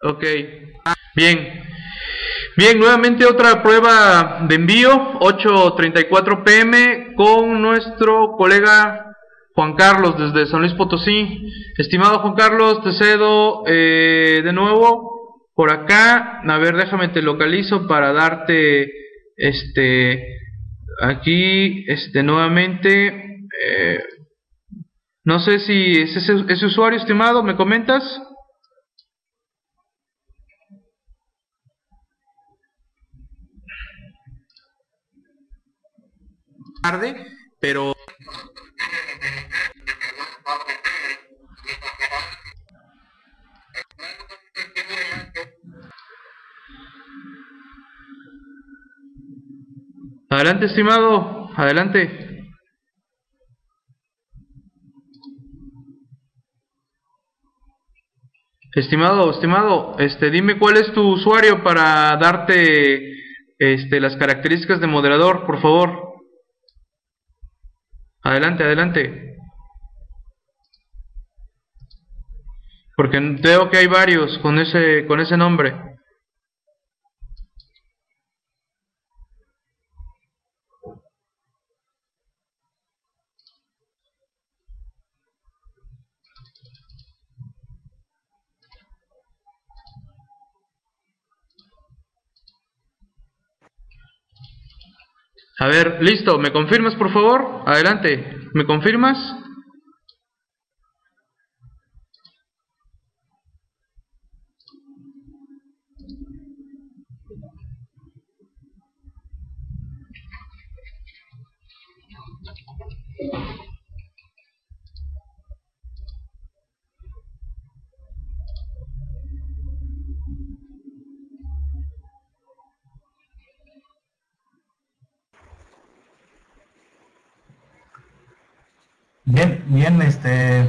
Ok, bien. Bien, nuevamente otra prueba de envío, 8.34 pm, con nuestro colega Juan Carlos desde San Luis Potosí. Estimado Juan Carlos, te cedo eh, de nuevo por acá. A ver, déjame te localizo para darte este aquí este nuevamente. Eh, no sé si es ese usuario, estimado, ¿me comentas? Tarde, pero Adelante, estimado, adelante. Estimado, estimado, este, dime cuál es tu usuario para darte este, las características de moderador, por favor. Adelante, adelante. Porque veo que hay varios con ese, con ese nombre. A ver, listo, ¿me confirmas por favor? Adelante, ¿me confirmas? Bien, bien, este,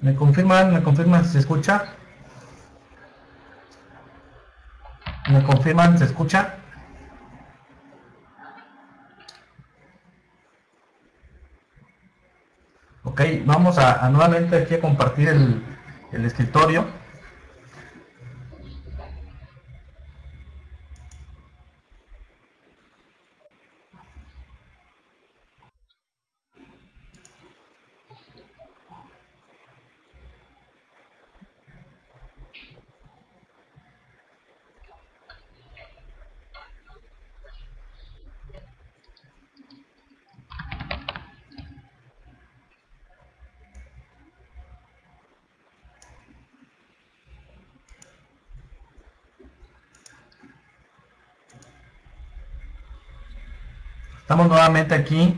¿me confirman, me confirman si se escucha? ¿Me confirman, se escucha? Ok, vamos a, nuevamente aquí a compartir el, el escritorio. Estamos nuevamente aquí.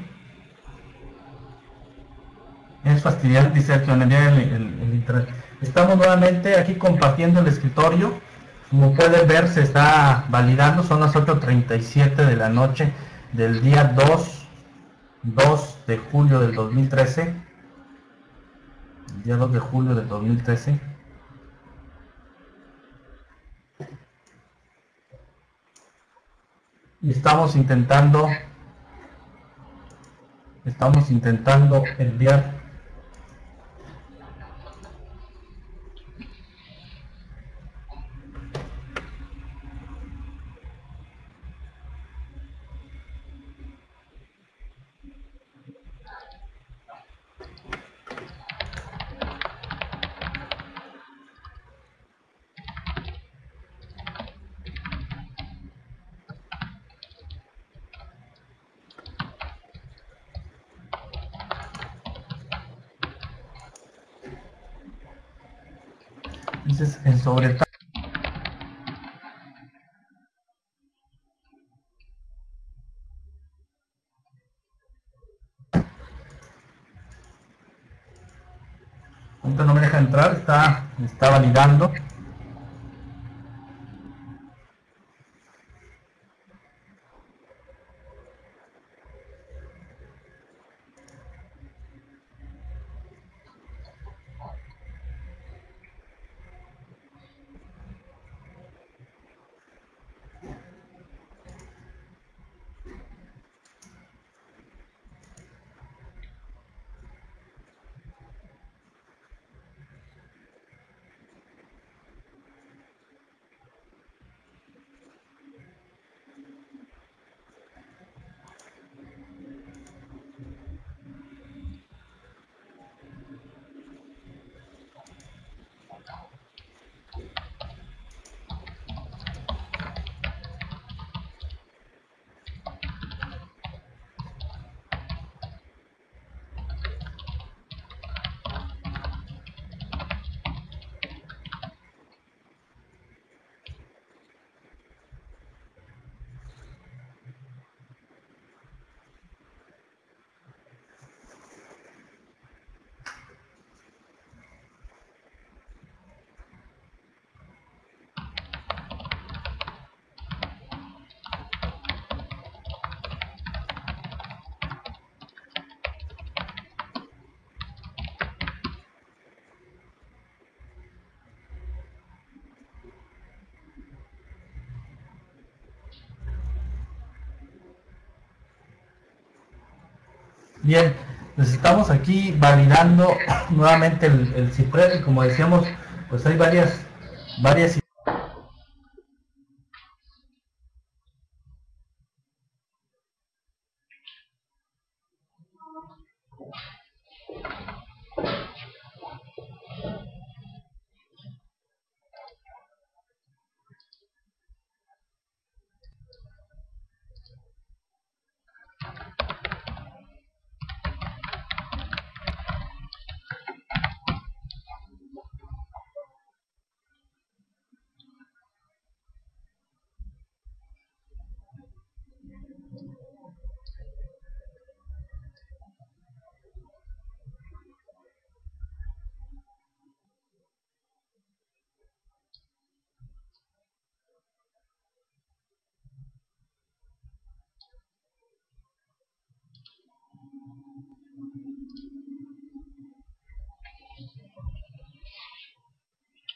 Es fastidiar, dice el, el, internet. Estamos nuevamente aquí compartiendo el escritorio. Como pueden ver, se está validando. Son las 8.37 de la noche del día 2, 2 de julio del 2013. El día 2 de julio del 2013. Y estamos intentando Estamos intentando enviar Entonces, el sobre no me deja entrar, está, está validando. Bien, pues estamos aquí validando nuevamente el, el y como decíamos, pues hay varias, varias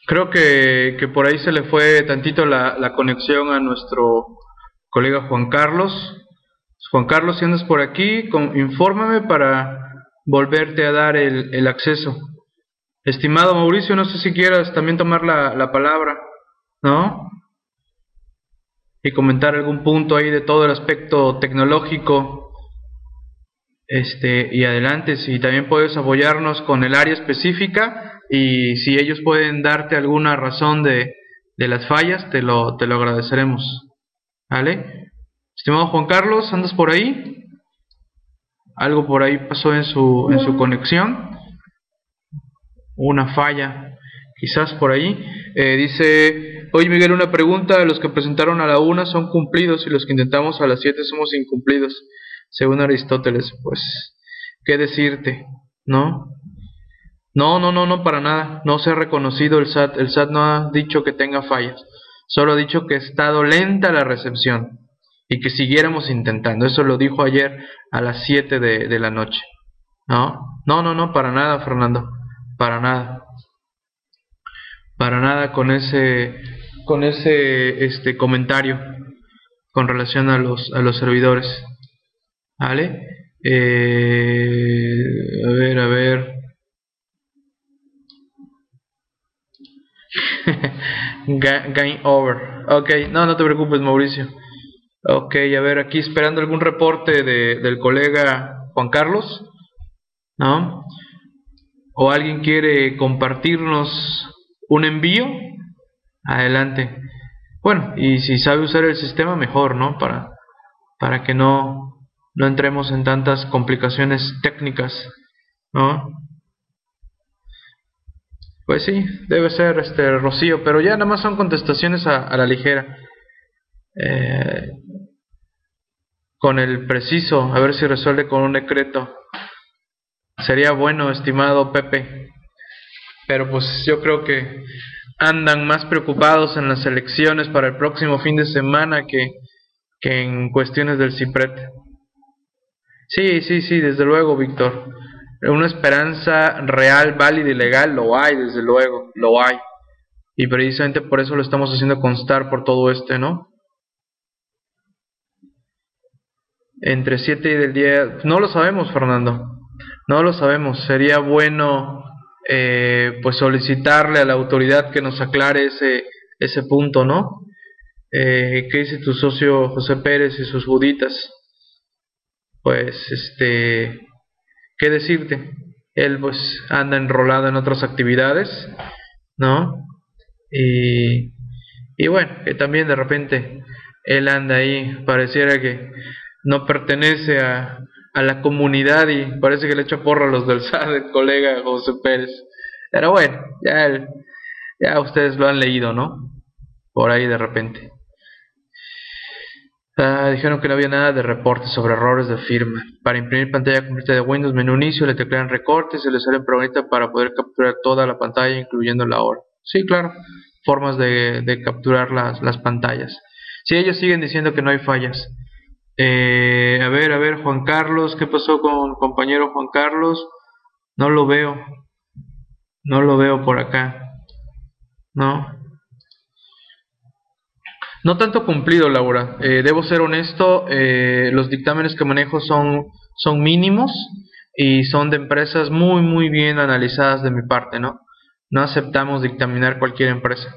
Creo que, que, por ahí se le fue tantito la, la, conexión a nuestro colega Juan Carlos. Juan Carlos, si andas por aquí, infórmame para volverte a dar el, el, acceso. Estimado Mauricio, no sé si quieras también tomar la, la palabra, ¿no? Y comentar algún punto ahí de todo el aspecto tecnológico. Este, y adelante, si también puedes apoyarnos con el área específica y si ellos pueden darte alguna razón de, de las fallas, te lo, te lo agradeceremos. ¿Vale? Estimado Juan Carlos, ¿andas por ahí? Algo por ahí pasó en su, en su conexión. Una falla, quizás por ahí. Eh, dice, oye Miguel, una pregunta, los que presentaron a la una son cumplidos y los que intentamos a las siete somos incumplidos, según Aristóteles. Pues, ¿qué decirte? ¿No? No, no, no, no, para nada. No se ha reconocido el SAT. El SAT no ha dicho que tenga fallas. Solo ha dicho que ha estado lenta la recepción y que siguiéramos intentando. Eso lo dijo ayer a las 7 de, de la noche. ¿No? No, no, no, para nada, Fernando. Para nada. Para nada con ese con ese este comentario con relación a los a los servidores. ¿Vale? Eh, a ver, a ver. Game over. Ok, no, no te preocupes, Mauricio. Ok, a ver, aquí esperando algún reporte de, del colega Juan Carlos. ¿No? ¿O alguien quiere compartirnos un envío? Adelante. Bueno, y si sabe usar el sistema, mejor, ¿no? Para, para que no, no entremos en tantas complicaciones técnicas, ¿no? Pues sí, debe ser este Rocío, pero ya nada más son contestaciones a, la ligera. Eh, con el preciso, a ver si resuelve con un decreto. Sería bueno, estimado Pepe. Pero pues yo creo que andan más preocupados en las elecciones para el próximo fin de semana que, que en cuestiones del CIPRET. Sí, sí, sí, desde luego, Víctor una esperanza real, válida y legal, lo hay, desde luego, lo hay. Y precisamente por eso lo estamos haciendo constar por todo este, ¿no? Entre 7 y del día, no lo sabemos, Fernando, no lo sabemos. Sería bueno, eh, pues solicitarle a la autoridad que nos aclare ese, ese punto, ¿no? Eh, ¿Qué dice tu socio José Pérez y sus buditas? Pues, este, ¿qué decirte? Él pues anda enrolado en otras actividades, ¿no? Y, y bueno, que también de repente él anda ahí, pareciera que no pertenece a, a la comunidad y parece que le echa porra a los del SAD, el colega José Pérez. Pero bueno, ya, ya ustedes lo han leído, ¿no? Por ahí de repente. Ah, dijeron que no había nada de reportes sobre errores de firma. Para imprimir pantalla completa de Windows, menú inicio, le teclean recortes y le salen programitas para poder capturar toda la pantalla, incluyendo la hora. Sí, claro, formas de, de capturar las, las, pantallas. Si sí, ellos siguen diciendo que no hay fallas. Eh, a ver, a ver, Juan Carlos, ¿qué pasó con compañero Juan Carlos? No lo veo. No lo veo por acá. No. No tanto cumplido, Laura. Eh, debo ser honesto, eh, los dictámenes que manejo son son mínimos y son de empresas muy, muy bien analizadas de mi parte, ¿no? No aceptamos dictaminar cualquier empresa.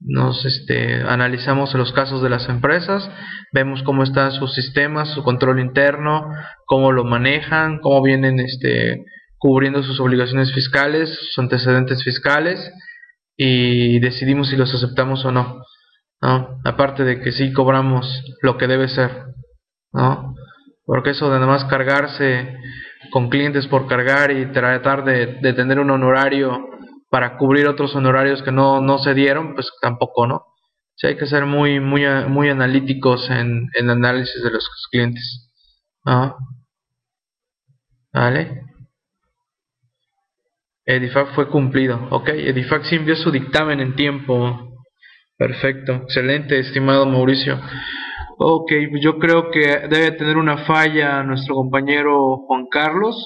Nos este, analizamos los casos de las empresas, vemos cómo están sus sistemas, su control interno, cómo lo manejan, cómo vienen este, cubriendo sus obligaciones fiscales, sus antecedentes fiscales y decidimos si los aceptamos o no. ¿No? Aparte de que sí cobramos lo que debe ser, ¿no? Porque eso de nada más cargarse con clientes por cargar y tratar de, de tener un honorario para cubrir otros honorarios que no, no se dieron, pues tampoco, ¿no? Sí, hay que ser muy, muy, muy analíticos en, el análisis de los clientes. ¿no? ¿Vale? Edifac fue cumplido. Ok, Edifac sí envió su dictamen en tiempo. Perfecto, excelente, estimado Mauricio. Ok, pues yo creo que debe tener una falla nuestro compañero Juan Carlos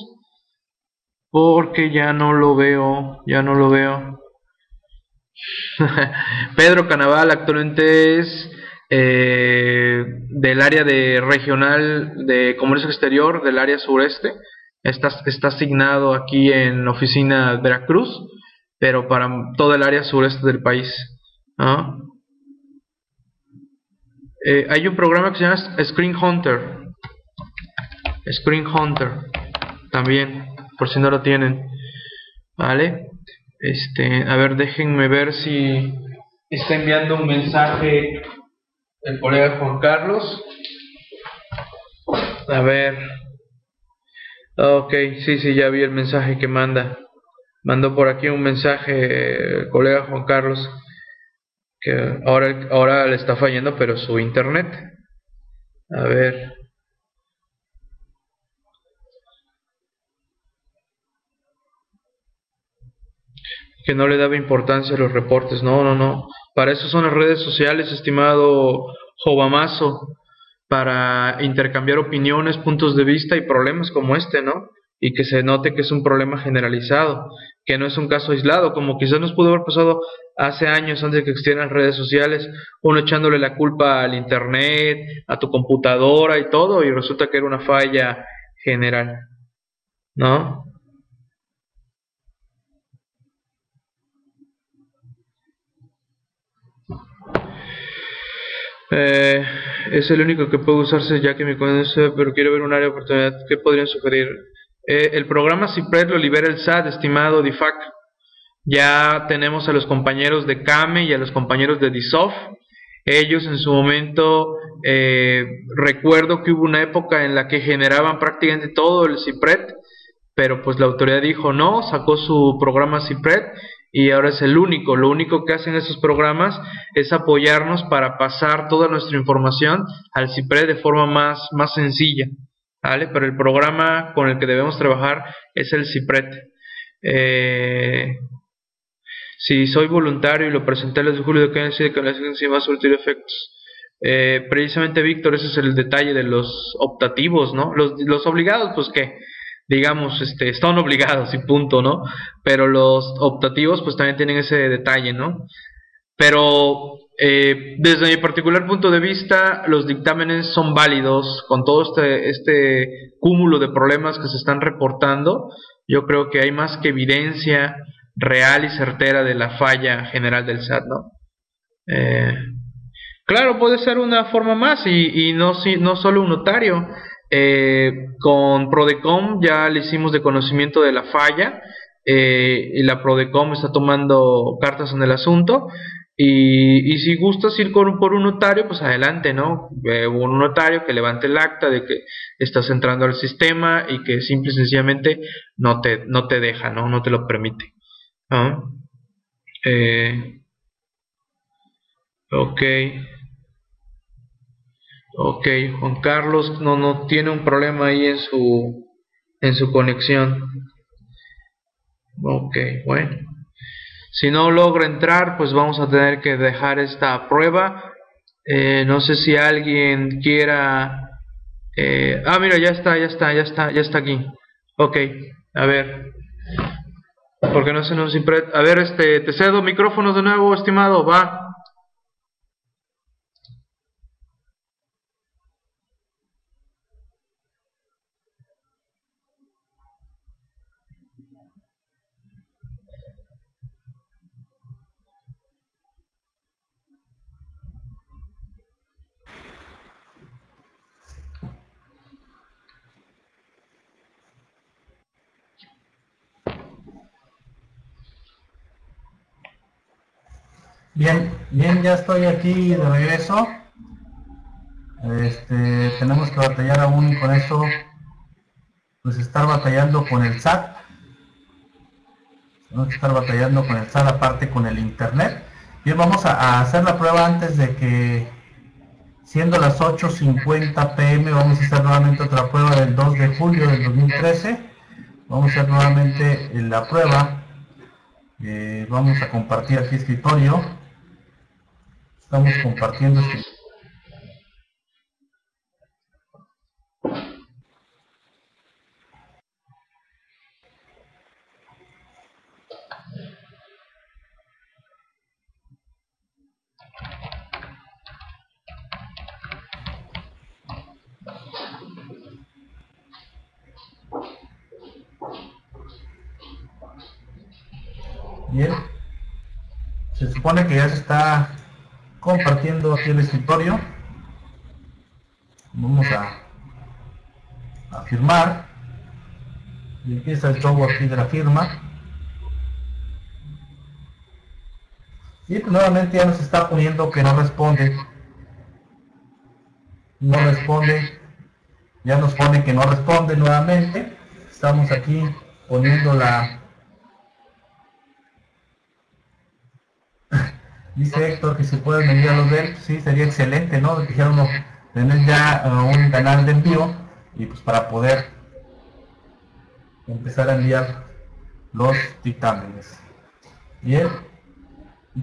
porque ya no lo veo, ya no lo veo. Pedro Canaval actualmente es eh, del área de regional de comercio exterior del área sureste. Está, está asignado aquí en la oficina Veracruz, pero para todo el área sureste del país. Eh, hay un programa que se llama Screen Hunter. Screen Hunter también por si no lo tienen. ¿Vale? Este, a ver, déjenme ver si está enviando un mensaje el colega Juan Carlos. A ver. Ok, sí, sí, ya vi el mensaje que manda. Mandó por aquí un mensaje el colega Juan Carlos que ahora, ahora le está fallando, pero su internet. A ver. que no le daba importancia a los reportes. No, no, no. Para eso son las redes sociales, estimado Jovamazo, para intercambiar opiniones, puntos de vista y problemas como este, ¿no? Y que se note que es un problema generalizado, que no es un caso aislado, como quizás nos pudo haber pasado hace años antes de que existieran redes sociales, uno echándole la culpa al Internet, a tu computadora y todo, y resulta que era una falla general, ¿no? Eh, es el único que puede usarse ya que me conoce, pero quiero ver un área de oportunidad. ¿Qué podrían sugerir? Eh, el programa CIPRED lo libera el SAT, estimado DIFAC. Ya tenemos a los compañeros de CAME y a los compañeros de DISOF. Ellos en su momento, eh, recuerdo que hubo una época en la que generaban prácticamente todo el CIPRED, pero pues la autoridad dijo no, sacó su programa CIPRED y ahora es el único. Lo único que hacen esos programas es apoyarnos para pasar toda nuestra información al CIPRE de forma más, más sencilla. ¿vale? Pero el programa con el que debemos trabajar es el CIPRET. Eh, si soy voluntario y lo presenté a de julio, ¿qué decir que la agencia va a surtir efectos? Eh, precisamente, Víctor, ese es el detalle de los optativos, ¿no? Los, los obligados, pues que digamos, este, están obligados y punto, ¿no? Pero los optativos pues también tienen ese detalle, ¿no? Pero eh, desde mi particular punto de vista, los dictámenes son válidos con todo este, este cúmulo de problemas que se están reportando. Yo creo que hay más que evidencia real y certera de la falla general del SAT, ¿no? Eh, claro, puede ser una forma más y, no, si, no solo un notario. Eh, con Prodecom ya le hicimos de conocimiento de la falla eh, y la Prodecom está tomando cartas en el asunto. Y, si gustas ir por un notario, pues adelante, ¿no? Eh, un notario que levante el acta de que estás entrando al sistema y que simple y sencillamente no te, no te deja, ¿no? No te lo permite. Eh, ok. Ok, Juan Carlos no, no tiene un problema ahí en su, en su conexión. Ok, bueno. Si no logra entrar, pues vamos a tener que dejar esta prueba. Eh, no sé si alguien quiera... Eh, ah, mira, ya está, ya está, ya está, ya está aquí. Ok, a ver. Porque no se nos impre... A ver, este, te cedo micrófonos de nuevo, estimado, va. Bien, bien, ya estoy aquí de regreso. Este, tenemos que batallar aún con eso, pues estar batallando con el SAT. Tenemos que estar batallando con el SAT aparte con el internet. Bien, vamos a, hacer la prueba antes de que, siendo las 8.50 pm, vamos a hacer nuevamente otra prueba del 2 de julio del 2013. Vamos a hacer nuevamente la prueba. Eh, vamos a compartir aquí escritorio. Estamos compartiendo escritorio. Bien. Se supone que ya se está compartiendo aquí el escritorio. Vamos a, firmar. Y empieza el show aquí de la firma. Y pues nuevamente ya nos está poniendo que no responde. No responde. Ya nos pone que no responde nuevamente. Estamos aquí poniendo la Dice Héctor que si pueden a los de él, sí, sería excelente, ¿no? Dijeron tener ya eh, un canal de envío y pues para poder empezar a enviar los dictámenes. Bien,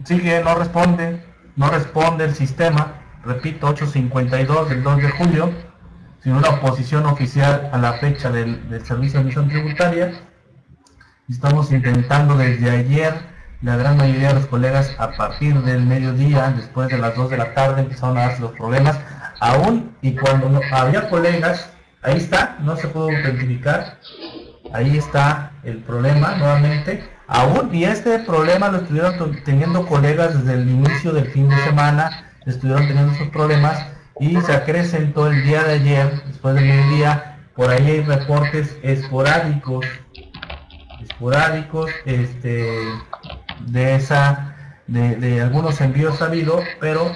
sigue, no responde, no responde el sistema, repito, 852 del 2 de julio, sin una oposición oficial a la fecha del, del servicio de emisión tributaria. Estamos intentando desde ayer la gran mayoría de los colegas a partir del mediodía, después de las 2 de la tarde, empezaron a darse los problemas. Aún y cuando no, había colegas, ahí está, no se pudo identificar, ahí está el problema nuevamente. Aún, y este problema lo estuvieron teniendo colegas desde el inicio del fin de semana, estuvieron teniendo esos problemas y se acrecentó el día de ayer, después del mediodía, por ahí hay reportes esporádicos, esporádicos, este, de esa de, algunos envíos ha habido pero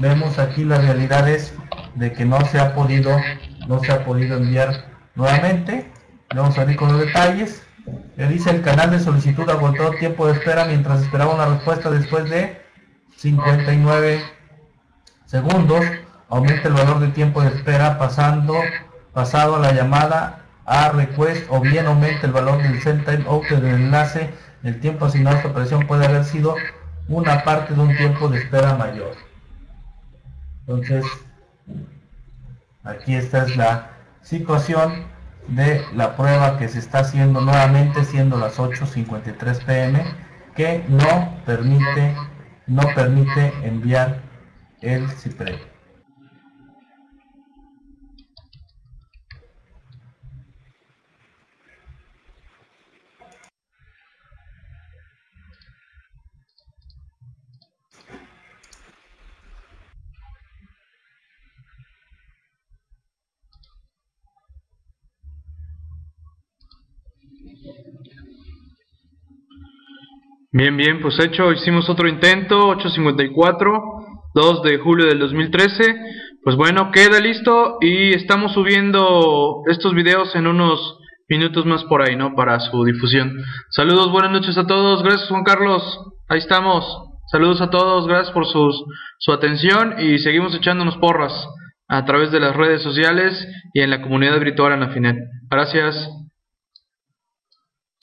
vemos aquí las realidades de que no se ha podido no se ha podido enviar nuevamente. Vamos a ver con los detalles. Le dice el canal de solicitud agotó tiempo de espera mientras esperaba una respuesta después de 59 segundos. Aumenta el valor de tiempo de espera pasando pasado a la llamada a request o bien aumenta el valor del send time out del enlace el tiempo asignado a esta operación puede haber sido una parte de un tiempo de espera mayor. Entonces, aquí esta es la situación de la prueba que se está haciendo nuevamente, siendo las 8.53 pm, que no permite, no permite enviar el CIPRE. Bien, bien, pues hecho, hicimos otro intento, 854, 2 de julio del 2013. Pues bueno, queda listo y estamos subiendo estos videos en unos minutos más por ahí, ¿no? Para su difusión. Saludos, buenas noches a todos, gracias Juan Carlos, ahí estamos. Saludos a todos, gracias por sus, su atención y seguimos echándonos porras a través de las redes sociales y en la comunidad virtual en la FINET. Gracias.